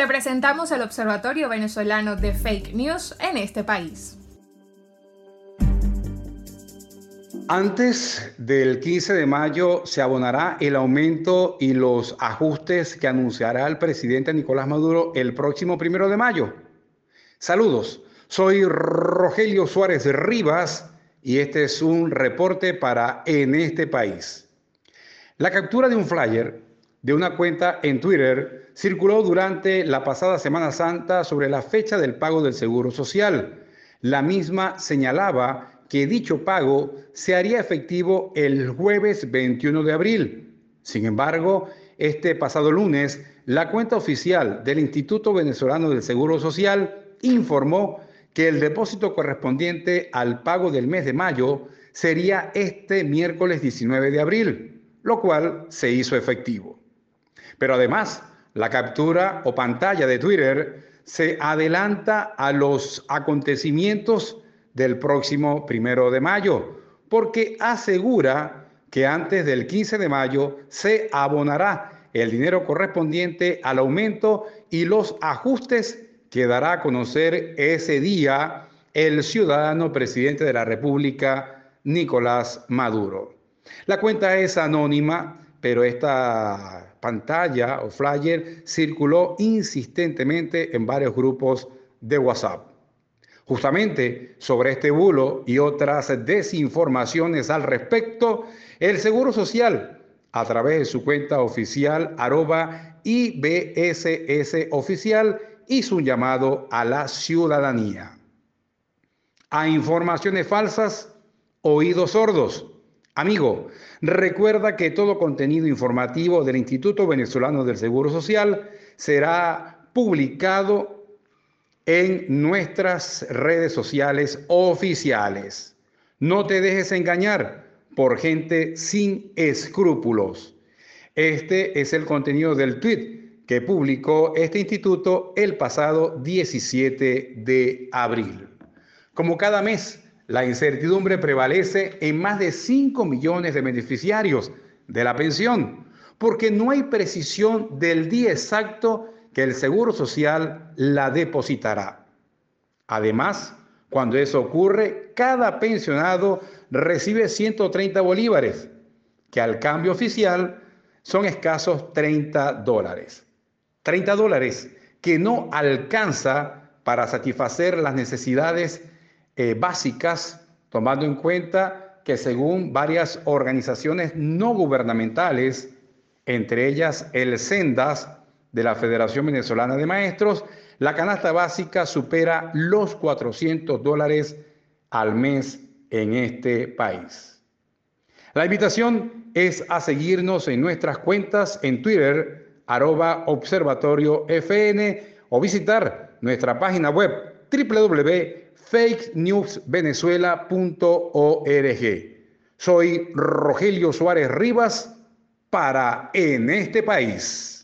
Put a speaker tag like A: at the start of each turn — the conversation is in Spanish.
A: Te presentamos el Observatorio Venezolano de Fake News en este país.
B: Antes del 15 de mayo se abonará el aumento y los ajustes que anunciará el presidente Nicolás Maduro el próximo primero de mayo. Saludos, soy Rogelio Suárez Rivas y este es un reporte para En este país. La captura de un flyer de una cuenta en Twitter circuló durante la pasada Semana Santa sobre la fecha del pago del Seguro Social. La misma señalaba que dicho pago se haría efectivo el jueves 21 de abril. Sin embargo, este pasado lunes, la cuenta oficial del Instituto Venezolano del Seguro Social informó que el depósito correspondiente al pago del mes de mayo sería este miércoles 19 de abril, lo cual se hizo efectivo. Pero además, la captura o pantalla de Twitter se adelanta a los acontecimientos del próximo primero de mayo, porque asegura que antes del 15 de mayo se abonará el dinero correspondiente al aumento y los ajustes que dará a conocer ese día el ciudadano presidente de la República, Nicolás Maduro. La cuenta es anónima, pero esta pantalla o flyer circuló insistentemente en varios grupos de WhatsApp. Justamente sobre este bulo y otras desinformaciones al respecto, el Seguro Social, a través de su cuenta oficial arroba IBSS oficial, hizo un llamado a la ciudadanía. A informaciones falsas, oídos sordos. Amigo, recuerda que todo contenido informativo del Instituto Venezolano del Seguro Social será publicado en nuestras redes sociales oficiales. No te dejes engañar por gente sin escrúpulos. Este es el contenido del tweet que publicó este instituto el pasado 17 de abril. Como cada mes, la incertidumbre prevalece en más de 5 millones de beneficiarios de la pensión, porque no hay precisión del día exacto que el Seguro Social la depositará. Además, cuando eso ocurre, cada pensionado recibe 130 bolívares, que al cambio oficial son escasos 30 dólares. 30 dólares que no alcanza para satisfacer las necesidades eh, básicas, tomando en cuenta que según varias organizaciones no gubernamentales, entre ellas el SENDAS, de la Federación Venezolana de Maestros, la canasta básica supera los 400 dólares al mes en este país. La invitación es a seguirnos en nuestras cuentas en Twitter, arroba o visitar nuestra página web www.fakenewsvenezuela.org. Soy Rogelio Suárez Rivas para En este país.